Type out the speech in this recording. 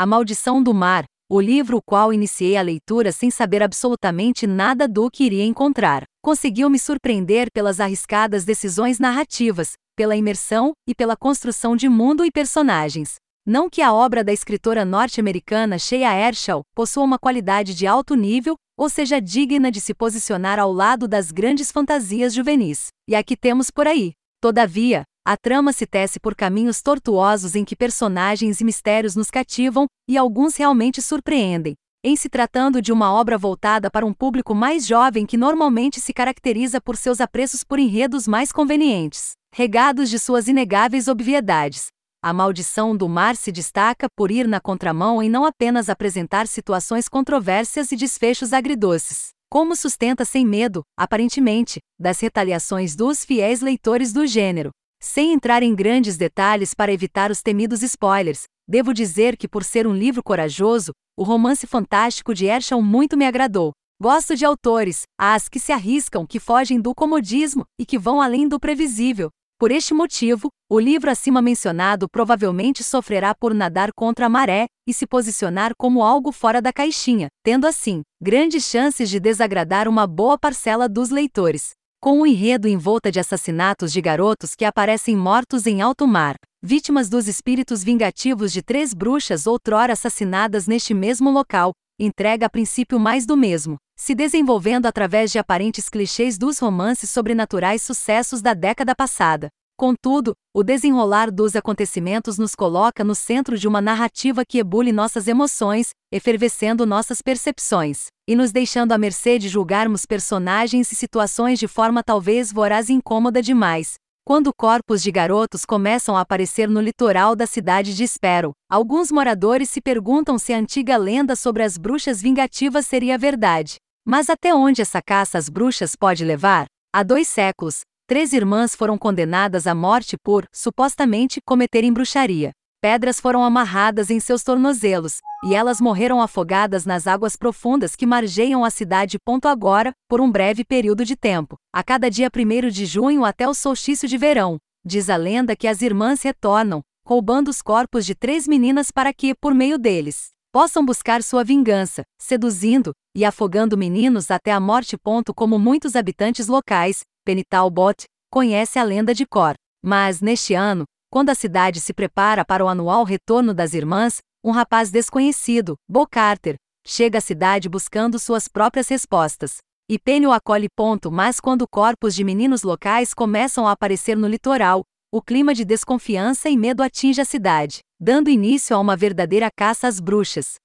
A Maldição do Mar, o livro o qual iniciei a leitura sem saber absolutamente nada do que iria encontrar. Conseguiu me surpreender pelas arriscadas decisões narrativas, pela imersão e pela construção de mundo e personagens. Não que a obra da escritora norte-americana Shea Ershall possua uma qualidade de alto nível ou seja digna de se posicionar ao lado das grandes fantasias juvenis. E aqui temos por aí. Todavia, a trama se tece por caminhos tortuosos em que personagens e mistérios nos cativam e alguns realmente surpreendem. Em se tratando de uma obra voltada para um público mais jovem que normalmente se caracteriza por seus apreços por enredos mais convenientes, regados de suas inegáveis obviedades, a maldição do mar se destaca por ir na contramão em não apenas apresentar situações controversas e desfechos agridoces, como sustenta sem medo, aparentemente, das retaliações dos fiéis leitores do gênero. Sem entrar em grandes detalhes para evitar os temidos spoilers, devo dizer que, por ser um livro corajoso, o romance fantástico de Herschel muito me agradou. Gosto de autores, as que se arriscam, que fogem do comodismo e que vão além do previsível, por este motivo, o livro acima mencionado provavelmente sofrerá por nadar contra a maré e se posicionar como algo fora da caixinha, tendo assim grandes chances de desagradar uma boa parcela dos leitores. Com um enredo em volta de assassinatos de garotos que aparecem mortos em alto mar, vítimas dos espíritos vingativos de três bruxas outrora assassinadas neste mesmo local, entrega a princípio mais do mesmo, se desenvolvendo através de aparentes clichês dos romances sobrenaturais sucessos da década passada. Contudo, o desenrolar dos acontecimentos nos coloca no centro de uma narrativa que ebule nossas emoções, efervescendo nossas percepções, e nos deixando à mercê de julgarmos personagens e situações de forma talvez voraz e incômoda demais, quando corpos de garotos começam a aparecer no litoral da cidade de Sparrow, alguns moradores se perguntam se a antiga lenda sobre as bruxas vingativas seria verdade. Mas até onde essa caça às bruxas pode levar? Há dois séculos, três irmãs foram condenadas à morte por, supostamente, cometerem bruxaria. Pedras foram amarradas em seus tornozelos, e elas morreram afogadas nas águas profundas que margeiam a cidade. Agora, por um breve período de tempo, a cada dia 1 de junho até o solstício de verão. Diz a lenda que as irmãs retornam, roubando os corpos de três meninas para que, por meio deles, possam buscar sua vingança, seduzindo e afogando meninos até a morte. Como muitos habitantes locais, Bot conhece a lenda de cor. Mas, neste ano, quando a cidade se prepara para o anual retorno das irmãs, um rapaz desconhecido, Bo Carter, chega à cidade buscando suas próprias respostas. E Penny o acolhe. Ponto, mas quando corpos de meninos locais começam a aparecer no litoral, o clima de desconfiança e medo atinge a cidade, dando início a uma verdadeira caça às bruxas.